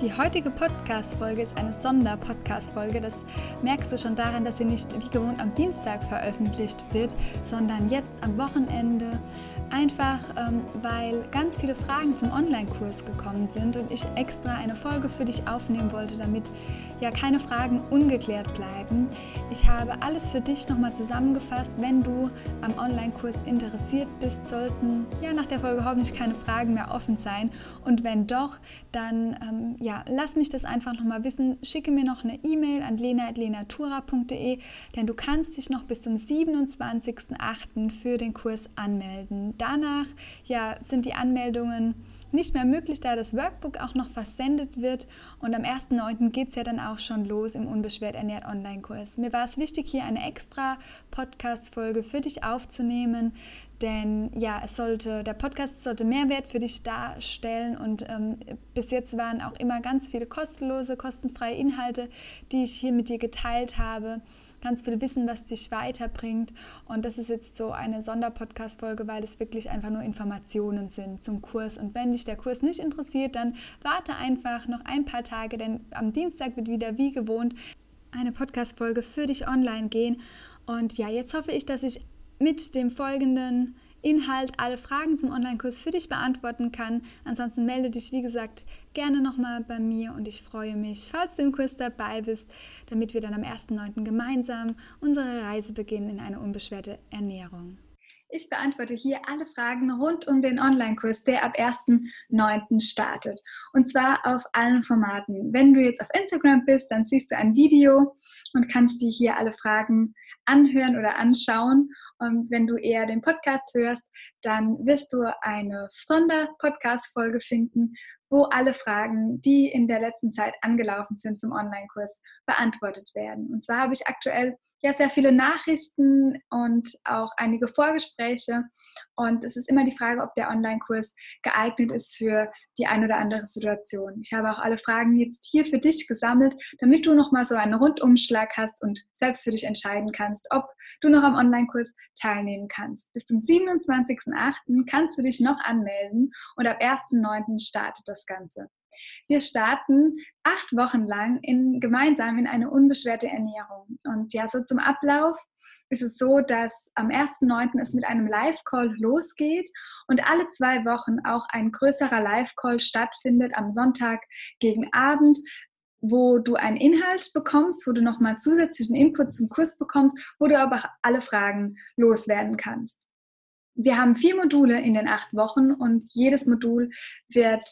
Die heutige Podcast-Folge ist eine Sonder-Podcast-Folge. Das merkst du schon daran, dass sie nicht wie gewohnt am Dienstag veröffentlicht wird, sondern jetzt am Wochenende. Einfach ähm, weil ganz viele Fragen zum Online-Kurs gekommen sind und ich extra eine Folge für dich aufnehmen wollte, damit ja keine Fragen ungeklärt bleiben. Ich habe alles für dich nochmal zusammengefasst. Wenn du am Online-Kurs interessiert bist, sollten ja nach der Folge hoffentlich keine Fragen mehr offen sein. Und wenn doch, dann ähm, ja, lass mich das einfach nochmal wissen. Schicke mir noch eine E-Mail an lena.lenatura.de, denn du kannst dich noch bis zum 27.08. für den Kurs anmelden. Danach ja, sind die Anmeldungen nicht mehr möglich, da das Workbook auch noch versendet wird. Und am 1.9. geht es ja dann auch schon los im Unbeschwert Ernährt Online-Kurs. Mir war es wichtig, hier eine extra Podcast-Folge für dich aufzunehmen, denn ja, es sollte, der Podcast sollte Mehrwert für dich darstellen und ähm, bis jetzt waren auch immer ganz viele kostenlose, kostenfreie Inhalte, die ich hier mit dir geteilt habe ganz viel Wissen, was dich weiterbringt. Und das ist jetzt so eine Sonderpodcast-Folge, weil es wirklich einfach nur Informationen sind zum Kurs. Und wenn dich der Kurs nicht interessiert, dann warte einfach noch ein paar Tage, denn am Dienstag wird wieder wie gewohnt eine Podcast-Folge für dich online gehen. Und ja, jetzt hoffe ich, dass ich mit dem folgenden Inhalt alle Fragen zum Online-Kurs für dich beantworten kann. Ansonsten melde dich, wie gesagt, gerne nochmal bei mir und ich freue mich, falls du im Kurs dabei bist, damit wir dann am 1.9. gemeinsam unsere Reise beginnen in eine unbeschwerte Ernährung. Ich beantworte hier alle Fragen rund um den Online-Kurs, der ab 1.9. startet. Und zwar auf allen Formaten. Wenn du jetzt auf Instagram bist, dann siehst du ein Video und kannst dir hier alle Fragen anhören oder anschauen. Und wenn du eher den Podcast hörst, dann wirst du eine Sonder-Podcast-Folge finden, wo alle Fragen, die in der letzten Zeit angelaufen sind zum Online-Kurs, beantwortet werden. Und zwar habe ich aktuell ja sehr viele Nachrichten und auch einige Vorgespräche. Und es ist immer die Frage, ob der Online-Kurs geeignet ist für die ein oder andere Situation. Ich habe auch alle Fragen jetzt hier für dich gesammelt, damit du nochmal so einen Rundumschlag hast und selbst für dich entscheiden kannst, ob du noch am Online-Kurs teilnehmen kannst. Bis zum 27.08. kannst du dich noch anmelden und ab 1.09. startet das Ganze. Wir starten acht Wochen lang in, gemeinsam in eine unbeschwerte Ernährung. Und ja, so zum Ablauf ist es so, dass am 1.9. es mit einem Live-Call losgeht und alle zwei Wochen auch ein größerer Live-Call stattfindet am Sonntag gegen Abend, wo du einen Inhalt bekommst, wo du nochmal zusätzlichen Input zum Kurs bekommst, wo du aber alle Fragen loswerden kannst. Wir haben vier Module in den acht Wochen und jedes Modul wird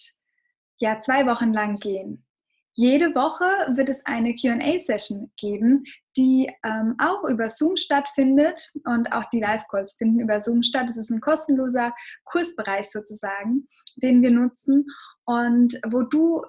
ja zwei Wochen lang gehen. Jede Woche wird es eine QA-Session geben, die ähm, auch über Zoom stattfindet und auch die Live-Calls finden über Zoom statt. Es ist ein kostenloser Kursbereich sozusagen, den wir nutzen und wo du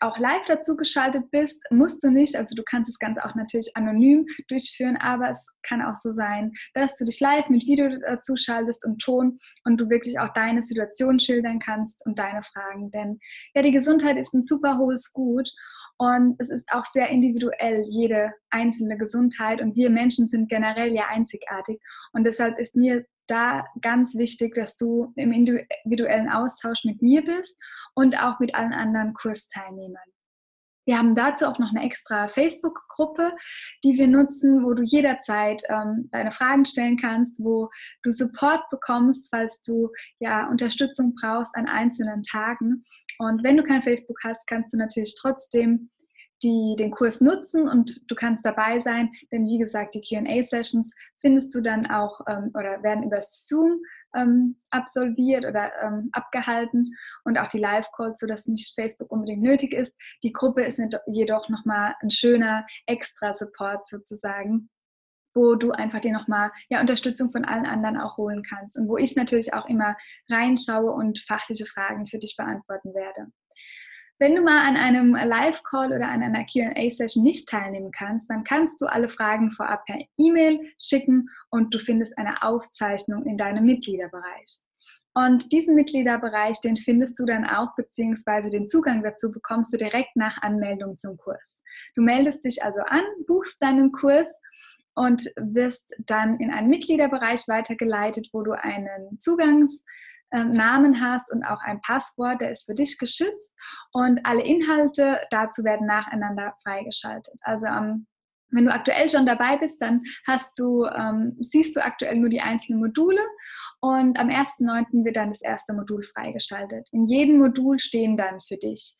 auch live dazu geschaltet bist, musst du nicht, also du kannst das Ganze auch natürlich anonym durchführen, aber es kann auch so sein, dass du dich live mit Video dazu schaltest und Ton und du wirklich auch deine Situation schildern kannst und deine Fragen. Denn ja, die Gesundheit ist ein super hohes Gut und es ist auch sehr individuell, jede einzelne Gesundheit. Und wir Menschen sind generell ja einzigartig. Und deshalb ist mir da ganz wichtig, dass du im individuellen Austausch mit mir bist und auch mit allen anderen Kursteilnehmern. Wir haben dazu auch noch eine extra Facebook-Gruppe, die wir nutzen, wo du jederzeit ähm, deine Fragen stellen kannst, wo du Support bekommst, falls du ja Unterstützung brauchst an einzelnen Tagen. Und wenn du kein Facebook hast, kannst du natürlich trotzdem die den Kurs nutzen und du kannst dabei sein, denn wie gesagt, die QA-Sessions findest du dann auch ähm, oder werden über Zoom ähm, absolviert oder ähm, abgehalten und auch die Live-Calls, sodass nicht Facebook unbedingt nötig ist. Die Gruppe ist jedoch nochmal ein schöner Extra-Support sozusagen wo du einfach dir nochmal ja, Unterstützung von allen anderen auch holen kannst und wo ich natürlich auch immer reinschaue und fachliche Fragen für dich beantworten werde. Wenn du mal an einem Live-Call oder an einer QA-Session nicht teilnehmen kannst, dann kannst du alle Fragen vorab per E-Mail schicken und du findest eine Aufzeichnung in deinem Mitgliederbereich. Und diesen Mitgliederbereich, den findest du dann auch, beziehungsweise den Zugang dazu bekommst du direkt nach Anmeldung zum Kurs. Du meldest dich also an, buchst deinen Kurs und wirst dann in einen Mitgliederbereich weitergeleitet, wo du einen Zugangs ähm, Namen hast und auch ein Passwort, der ist für dich geschützt und alle Inhalte dazu werden nacheinander freigeschaltet. Also ähm, wenn du aktuell schon dabei bist, dann hast du, ähm, siehst du aktuell nur die einzelnen Module und am 1.9. wird dann das erste Modul freigeschaltet. In jedem Modul stehen dann für dich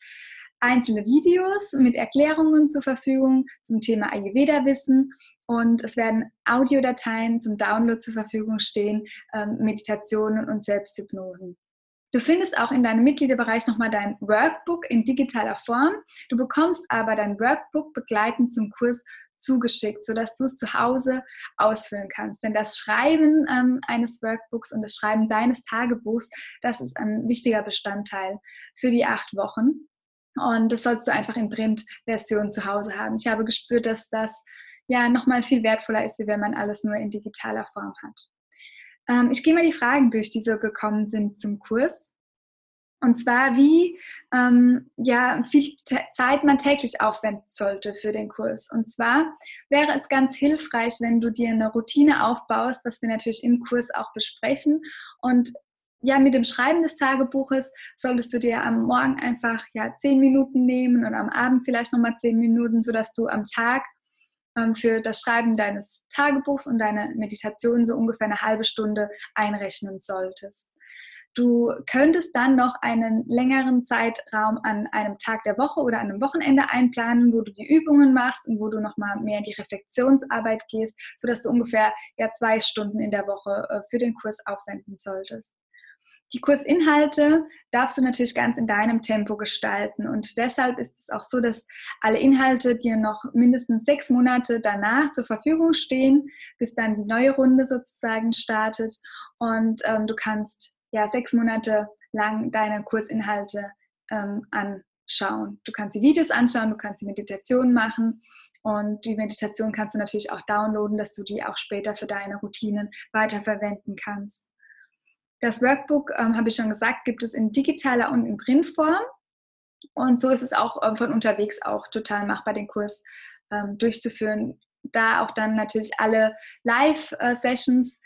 einzelne Videos mit Erklärungen zur Verfügung zum Thema Ayurveda-Wissen und es werden Audiodateien zum Download zur Verfügung stehen, ähm, Meditationen und Selbsthypnosen. Du findest auch in deinem Mitgliederbereich nochmal dein Workbook in digitaler Form. Du bekommst aber dein Workbook begleitend zum Kurs zugeschickt, sodass du es zu Hause ausfüllen kannst. Denn das Schreiben ähm, eines Workbooks und das Schreiben deines Tagebuchs, das ist ein wichtiger Bestandteil für die acht Wochen. Und das sollst du einfach in Print-Version zu Hause haben. Ich habe gespürt, dass das ja nochmal viel wertvoller ist, wie wenn man alles nur in digitaler Form hat. Ähm, ich gehe mal die Fragen durch, die so gekommen sind zum Kurs. Und zwar, wie ähm, ja, viel Zeit man täglich aufwenden sollte für den Kurs. Und zwar wäre es ganz hilfreich, wenn du dir eine Routine aufbaust, was wir natürlich im Kurs auch besprechen. Und ja, mit dem Schreiben des Tagebuches solltest du dir am Morgen einfach ja zehn Minuten nehmen und am Abend vielleicht nochmal zehn Minuten, sodass du am Tag ähm, für das Schreiben deines Tagebuchs und deine Meditation so ungefähr eine halbe Stunde einrechnen solltest. Du könntest dann noch einen längeren Zeitraum an einem Tag der Woche oder an einem Wochenende einplanen, wo du die Übungen machst und wo du nochmal mehr in die Reflexionsarbeit gehst, sodass du ungefähr ja zwei Stunden in der Woche äh, für den Kurs aufwenden solltest. Die Kursinhalte darfst du natürlich ganz in deinem Tempo gestalten und deshalb ist es auch so, dass alle Inhalte dir noch mindestens sechs Monate danach zur Verfügung stehen, bis dann die neue Runde sozusagen startet und ähm, du kannst ja sechs Monate lang deine Kursinhalte ähm, anschauen. Du kannst die Videos anschauen, du kannst die Meditation machen und die Meditation kannst du natürlich auch downloaden, dass du die auch später für deine Routinen weiterverwenden kannst. Das Workbook, ähm, habe ich schon gesagt, gibt es in digitaler und in Printform. Und so ist es auch ähm, von unterwegs auch total machbar, den Kurs ähm, durchzuführen. Da auch dann natürlich alle Live-Sessions,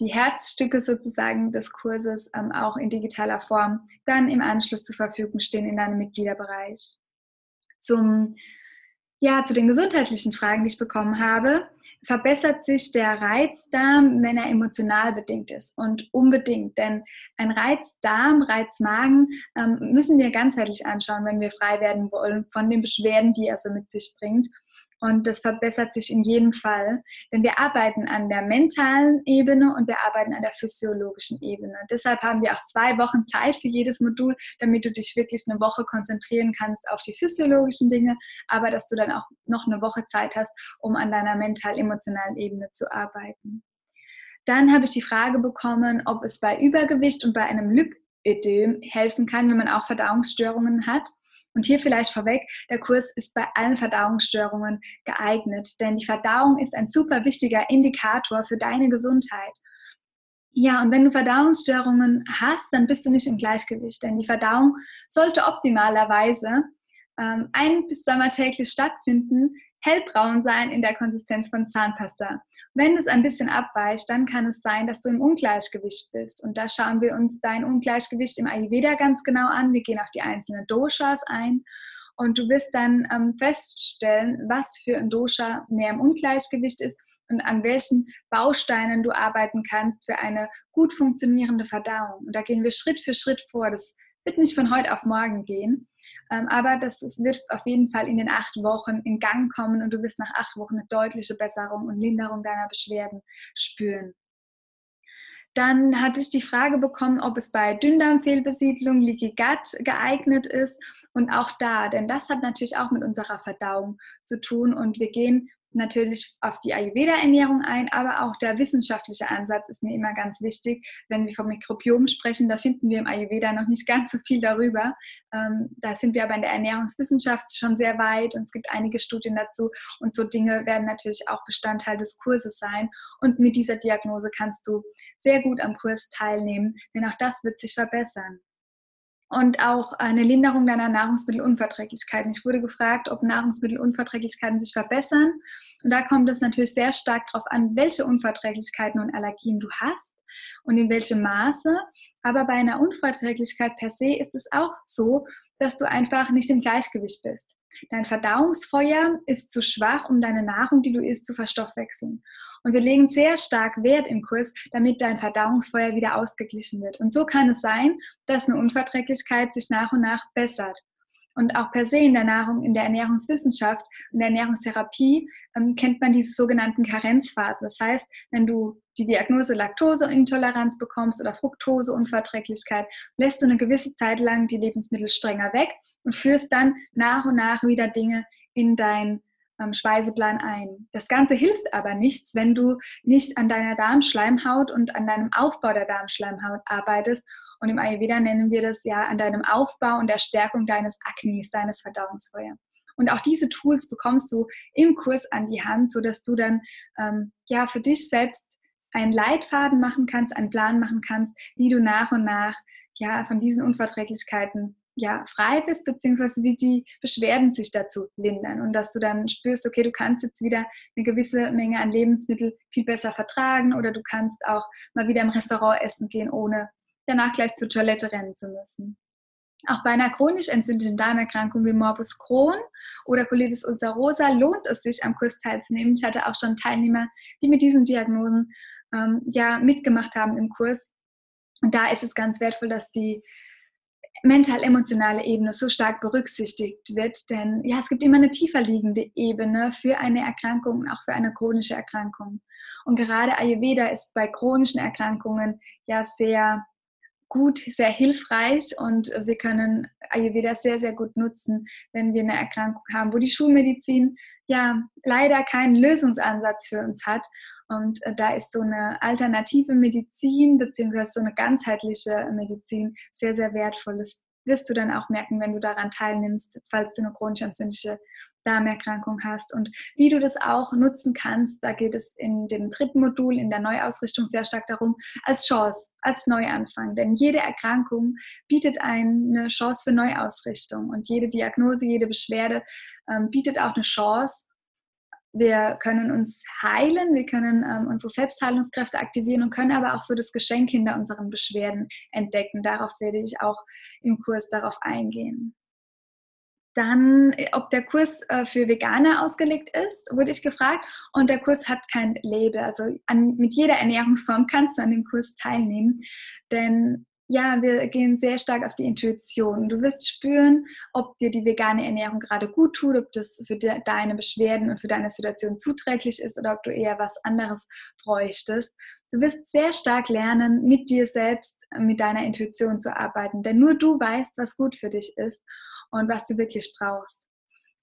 die Herzstücke sozusagen des Kurses ähm, auch in digitaler Form dann im Anschluss zur Verfügung stehen in deinem Mitgliederbereich. Zum, ja, zu den gesundheitlichen Fragen, die ich bekommen habe verbessert sich der Reizdarm, wenn er emotional bedingt ist. Und unbedingt, denn ein Reizdarm, Reizmagen ähm, müssen wir ganzheitlich anschauen, wenn wir frei werden wollen von den Beschwerden, die er so mit sich bringt. Und das verbessert sich in jedem Fall, denn wir arbeiten an der mentalen Ebene und wir arbeiten an der physiologischen Ebene. Deshalb haben wir auch zwei Wochen Zeit für jedes Modul, damit du dich wirklich eine Woche konzentrieren kannst auf die physiologischen Dinge, aber dass du dann auch noch eine Woche Zeit hast, um an deiner mental-emotionalen Ebene zu arbeiten. Dann habe ich die Frage bekommen, ob es bei Übergewicht und bei einem Lipödem helfen kann, wenn man auch Verdauungsstörungen hat. Und hier vielleicht vorweg, der Kurs ist bei allen Verdauungsstörungen geeignet, denn die Verdauung ist ein super wichtiger Indikator für deine Gesundheit. Ja, und wenn du Verdauungsstörungen hast, dann bist du nicht im Gleichgewicht, denn die Verdauung sollte optimalerweise ähm, ein bis zweimal täglich stattfinden, hellbraun sein in der Konsistenz von Zahnpasta. Wenn es ein bisschen abweicht, dann kann es sein, dass du im Ungleichgewicht bist. Und da schauen wir uns dein Ungleichgewicht im Ayurveda ganz genau an. Wir gehen auf die einzelnen Doshas ein und du wirst dann ähm, feststellen, was für ein Dosha näher im Ungleichgewicht ist und an welchen Bausteinen du arbeiten kannst für eine gut funktionierende Verdauung. Und da gehen wir Schritt für Schritt vor. Das wird nicht von heute auf morgen gehen, ähm, aber das wird auf jeden Fall in den acht Wochen in Gang kommen und du wirst nach acht Wochen eine deutliche Besserung und Linderung deiner Beschwerden spüren. Dann hatte ich die Frage bekommen, ob es bei Dünndarmfehlbesiedlung, Leaky Gut geeignet ist. Und auch da, denn das hat natürlich auch mit unserer Verdauung zu tun. Und wir gehen natürlich auf die Ayurveda-Ernährung ein, aber auch der wissenschaftliche Ansatz ist mir immer ganz wichtig. Wenn wir vom Mikrobiom sprechen, da finden wir im Ayurveda noch nicht ganz so viel darüber. Ähm, da sind wir aber in der Ernährungswissenschaft schon sehr weit und es gibt einige Studien dazu und so Dinge werden natürlich auch Bestandteil des Kurses sein. Und mit dieser Diagnose kannst du sehr gut am Kurs teilnehmen, denn auch das wird sich verbessern und auch eine Linderung deiner Nahrungsmittelunverträglichkeiten. Ich wurde gefragt, ob Nahrungsmittelunverträglichkeiten sich verbessern. Und da kommt es natürlich sehr stark darauf an, welche Unverträglichkeiten und Allergien du hast und in welchem Maße. Aber bei einer Unverträglichkeit per se ist es auch so, dass du einfach nicht im Gleichgewicht bist. Dein Verdauungsfeuer ist zu schwach, um deine Nahrung, die du isst, zu verstoffwechseln. Und wir legen sehr stark Wert im Kurs, damit dein Verdauungsfeuer wieder ausgeglichen wird. Und so kann es sein, dass eine Unverträglichkeit sich nach und nach bessert. Und auch per se in der Nahrung, in der Ernährungswissenschaft, in der Ernährungstherapie ähm, kennt man diese sogenannten Karenzphasen. Das heißt, wenn du die Diagnose Laktoseintoleranz bekommst oder Fructoseunverträglichkeit, lässt du eine gewisse Zeit lang die Lebensmittel strenger weg und führst dann nach und nach wieder Dinge in dein ähm, Speiseplan ein. Das Ganze hilft aber nichts, wenn du nicht an deiner Darmschleimhaut und an deinem Aufbau der Darmschleimhaut arbeitest. Und im Ayurveda nennen wir das ja an deinem Aufbau und der Stärkung deines Aknis, deines Verdauungsfeuers. Und auch diese Tools bekommst du im Kurs an die Hand, sodass du dann ähm, ja für dich selbst einen Leitfaden machen kannst, einen Plan machen kannst, wie du nach und nach ja von diesen Unverträglichkeiten ja, frei bist, beziehungsweise wie die Beschwerden sich dazu lindern und dass du dann spürst, okay, du kannst jetzt wieder eine gewisse Menge an Lebensmitteln viel besser vertragen oder du kannst auch mal wieder im Restaurant essen gehen, ohne danach gleich zur Toilette rennen zu müssen. Auch bei einer chronisch entzündlichen Darmerkrankung wie Morbus Crohn oder Colitis ulcerosa lohnt es sich, am Kurs teilzunehmen. Ich hatte auch schon Teilnehmer, die mit diesen Diagnosen ähm, ja mitgemacht haben im Kurs. Und da ist es ganz wertvoll, dass die mental-emotionale Ebene so stark berücksichtigt wird, denn ja, es gibt immer eine tiefer liegende Ebene für eine Erkrankung und auch für eine chronische Erkrankung. Und gerade Ayurveda ist bei chronischen Erkrankungen ja sehr gut, sehr hilfreich und wir können Ayurveda sehr, sehr gut nutzen, wenn wir eine Erkrankung haben, wo die Schulmedizin ja leider keinen Lösungsansatz für uns hat. Und äh, da ist so eine alternative Medizin beziehungsweise so eine ganzheitliche Medizin sehr, sehr wertvoll. Das wirst du dann auch merken, wenn du daran teilnimmst, falls du eine chronisch entzündliche Darmerkrankung hast und wie du das auch nutzen kannst. Da geht es in dem dritten Modul in der Neuausrichtung sehr stark darum, als Chance, als Neuanfang. Denn jede Erkrankung bietet eine Chance für Neuausrichtung und jede Diagnose, jede Beschwerde ähm, bietet auch eine Chance. Wir können uns heilen, wir können ähm, unsere Selbstheilungskräfte aktivieren und können aber auch so das Geschenk hinter unseren Beschwerden entdecken. Darauf werde ich auch im Kurs darauf eingehen. Dann, äh, ob der Kurs äh, für Veganer ausgelegt ist, wurde ich gefragt. Und der Kurs hat kein Label. Also an, mit jeder Ernährungsform kannst du an dem Kurs teilnehmen. Denn ja, wir gehen sehr stark auf die Intuition. Du wirst spüren, ob dir die vegane Ernährung gerade gut tut, ob das für deine Beschwerden und für deine Situation zuträglich ist oder ob du eher was anderes bräuchtest. Du wirst sehr stark lernen, mit dir selbst, mit deiner Intuition zu arbeiten, denn nur du weißt, was gut für dich ist und was du wirklich brauchst.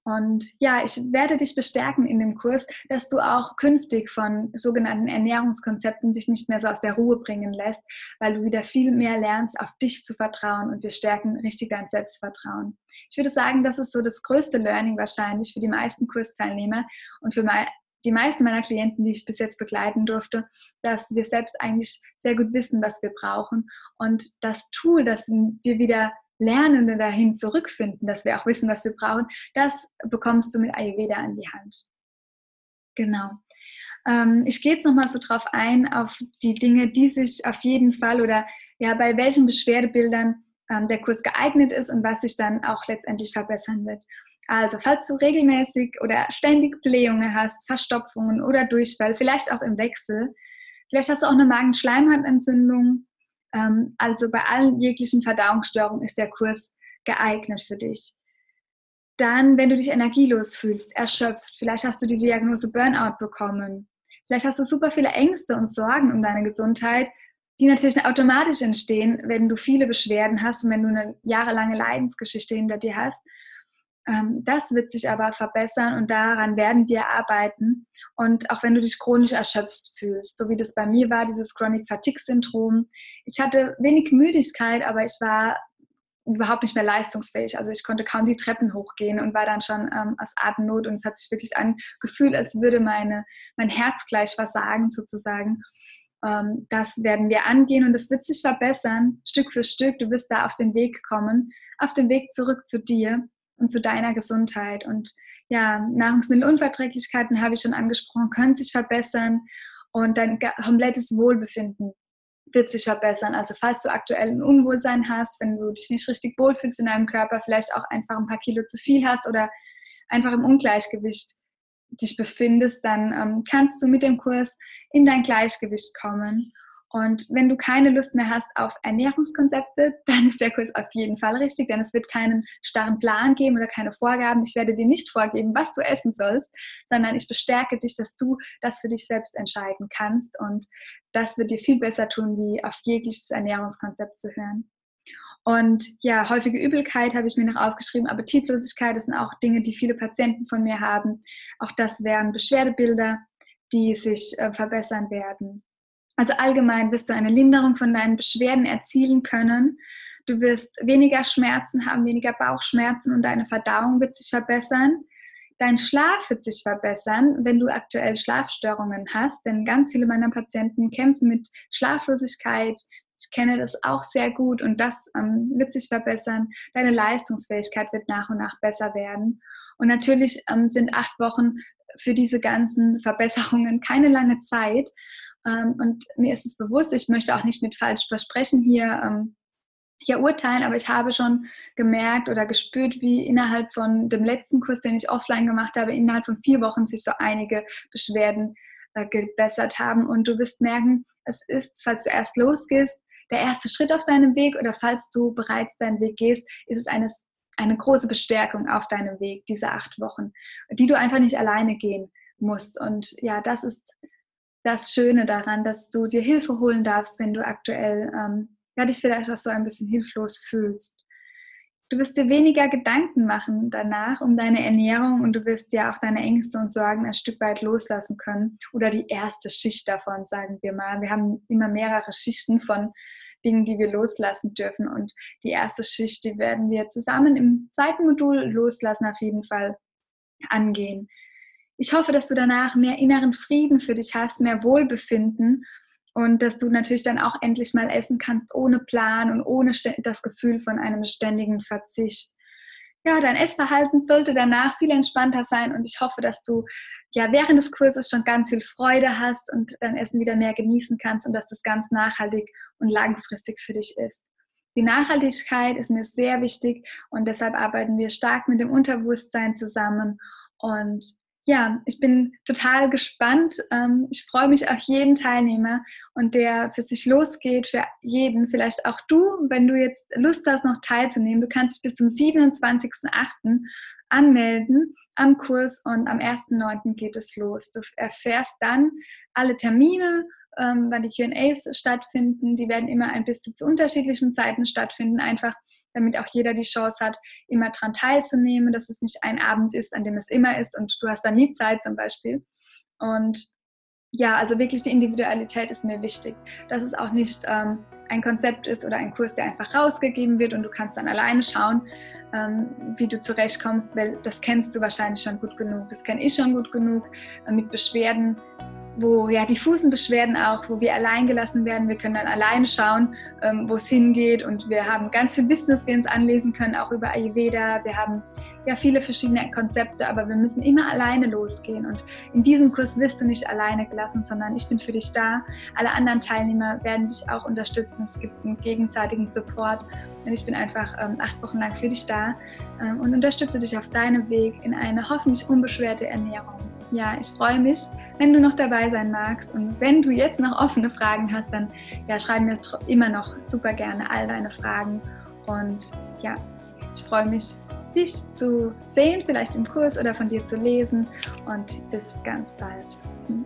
Und ja, ich werde dich bestärken in dem Kurs, dass du auch künftig von sogenannten Ernährungskonzepten dich nicht mehr so aus der Ruhe bringen lässt, weil du wieder viel mehr lernst, auf dich zu vertrauen und wir stärken richtig dein Selbstvertrauen. Ich würde sagen, das ist so das größte Learning wahrscheinlich für die meisten Kursteilnehmer und für die meisten meiner Klienten, die ich bis jetzt begleiten durfte, dass wir selbst eigentlich sehr gut wissen, was wir brauchen und das Tool, das wir wieder Lernende dahin zurückfinden, dass wir auch wissen, was wir brauchen, das bekommst du mit Ayurveda an die Hand. Genau. Ähm, ich gehe jetzt nochmal so drauf ein, auf die Dinge, die sich auf jeden Fall oder ja, bei welchen Beschwerdebildern ähm, der Kurs geeignet ist und was sich dann auch letztendlich verbessern wird. Also, falls du regelmäßig oder ständig Blähungen hast, Verstopfungen oder Durchfall, vielleicht auch im Wechsel, vielleicht hast du auch eine Magenschleimhautentzündung, ähm, also bei allen jeglichen Verdauungsstörungen ist der Kurs geeignet für dich. Dann, wenn du dich energielos fühlst, erschöpft, vielleicht hast du die Diagnose Burnout bekommen, vielleicht hast du super viele Ängste und Sorgen um deine Gesundheit, die natürlich automatisch entstehen, wenn du viele Beschwerden hast und wenn du eine jahrelange Leidensgeschichte hinter dir hast. Ähm, das wird sich aber verbessern und daran werden wir arbeiten. Und auch wenn du dich chronisch erschöpft fühlst, so wie das bei mir war, dieses Chronic Fatigue Syndrom. Ich hatte wenig Müdigkeit, aber ich war überhaupt nicht mehr leistungsfähig. Also ich konnte kaum die Treppen hochgehen und war dann schon ähm, aus Atemnot und es hat sich wirklich angefühlt, als würde meine, mein Herz gleich versagen sozusagen. Ähm, das werden wir angehen und es wird sich verbessern, Stück für Stück. Du wirst da auf den Weg kommen, auf den Weg zurück zu dir und zu deiner Gesundheit. Und ja, Nahrungsmittelunverträglichkeiten habe ich schon angesprochen, können sich verbessern und dein komplettes Wohlbefinden wird sich verbessern. Also falls du aktuell ein Unwohlsein hast, wenn du dich nicht richtig wohlfühlst in deinem Körper, vielleicht auch einfach ein paar Kilo zu viel hast oder einfach im Ungleichgewicht dich befindest, dann ähm, kannst du mit dem Kurs in dein Gleichgewicht kommen und wenn du keine Lust mehr hast auf Ernährungskonzepte, dann ist der Kurs auf jeden Fall richtig, denn es wird keinen starren Plan geben oder keine Vorgaben. Ich werde dir nicht vorgeben, was du essen sollst, sondern ich bestärke dich, dass du das für dich selbst entscheiden kannst. Und das wird dir viel besser tun, wie auf jegliches Ernährungskonzept zu hören. Und ja, häufige Übelkeit habe ich mir noch aufgeschrieben, Appetitlosigkeit, das sind auch Dinge, die viele Patienten von mir haben. Auch das wären Beschwerdebilder, die sich äh, verbessern werden. Also allgemein wirst du eine Linderung von deinen Beschwerden erzielen können. Du wirst weniger Schmerzen haben, weniger Bauchschmerzen und deine Verdauung wird sich verbessern. Dein Schlaf wird sich verbessern, wenn du aktuell Schlafstörungen hast, denn ganz viele meiner Patienten kämpfen mit Schlaflosigkeit. Ich kenne das auch sehr gut und das ähm, wird sich verbessern. Deine Leistungsfähigkeit wird nach und nach besser werden. Und natürlich ähm, sind acht Wochen für diese ganzen Verbesserungen keine lange Zeit. Ähm, und mir ist es bewusst, ich möchte auch nicht mit falsch versprechen hier, ähm, hier urteilen, aber ich habe schon gemerkt oder gespürt, wie innerhalb von dem letzten Kurs, den ich offline gemacht habe, innerhalb von vier Wochen sich so einige Beschwerden äh, gebessert haben. Und du wirst merken, es ist, falls du erst losgehst, der erste Schritt auf deinem Weg oder falls du bereits deinen Weg gehst, ist es eine, eine große Bestärkung auf deinem Weg, diese acht Wochen, die du einfach nicht alleine gehen musst. Und ja, das ist das Schöne daran, dass du dir Hilfe holen darfst, wenn du aktuell ähm, ja, dich vielleicht auch so ein bisschen hilflos fühlst. Du wirst dir weniger Gedanken machen danach um deine Ernährung und du wirst ja auch deine Ängste und Sorgen ein Stück weit loslassen können. Oder die erste Schicht davon, sagen wir mal. Wir haben immer mehrere Schichten von Dingen, die wir loslassen dürfen. Und die erste Schicht, die werden wir zusammen im zweiten Modul loslassen, auf jeden Fall angehen. Ich hoffe, dass du danach mehr inneren Frieden für dich hast, mehr Wohlbefinden und dass du natürlich dann auch endlich mal essen kannst ohne Plan und ohne das Gefühl von einem ständigen Verzicht. Ja, dein Essverhalten sollte danach viel entspannter sein und ich hoffe, dass du ja während des Kurses schon ganz viel Freude hast und dein Essen wieder mehr genießen kannst und dass das ganz nachhaltig und langfristig für dich ist. Die Nachhaltigkeit ist mir sehr wichtig und deshalb arbeiten wir stark mit dem Unterbewusstsein zusammen und ja, ich bin total gespannt. Ähm, ich freue mich auf jeden Teilnehmer und der für sich losgeht, für jeden, vielleicht auch du, wenn du jetzt Lust hast, noch teilzunehmen. Du kannst dich bis zum 27.08. anmelden am Kurs und am 1.9. geht es los. Du erfährst dann alle Termine, ähm, wann die QAs stattfinden. Die werden immer ein bisschen zu unterschiedlichen Zeiten stattfinden, einfach damit auch jeder die Chance hat, immer daran teilzunehmen, dass es nicht ein Abend ist, an dem es immer ist und du hast dann nie Zeit zum Beispiel. Und ja, also wirklich die Individualität ist mir wichtig, dass es auch nicht ähm, ein Konzept ist oder ein Kurs, der einfach rausgegeben wird und du kannst dann alleine schauen, ähm, wie du zurechtkommst, weil das kennst du wahrscheinlich schon gut genug. Das kenne ich schon gut genug äh, mit Beschwerden wo ja diffusen Beschwerden auch, wo wir allein gelassen werden. Wir können dann alleine schauen, ähm, wo es hingeht und wir haben ganz viel Wissen, das wir uns anlesen können, auch über Ayurveda. Wir haben ja viele verschiedene Konzepte, aber wir müssen immer alleine losgehen und in diesem Kurs wirst du nicht alleine gelassen, sondern ich bin für dich da. Alle anderen Teilnehmer werden dich auch unterstützen. Es gibt einen gegenseitigen Support und ich bin einfach ähm, acht Wochen lang für dich da ähm, und unterstütze dich auf deinem Weg in eine hoffentlich unbeschwerte Ernährung. Ja, ich freue mich, wenn du noch dabei sein magst. Und wenn du jetzt noch offene Fragen hast, dann ja, schreib mir immer noch super gerne all deine Fragen. Und ja, ich freue mich, dich zu sehen, vielleicht im Kurs oder von dir zu lesen. Und bis ganz bald. Hm.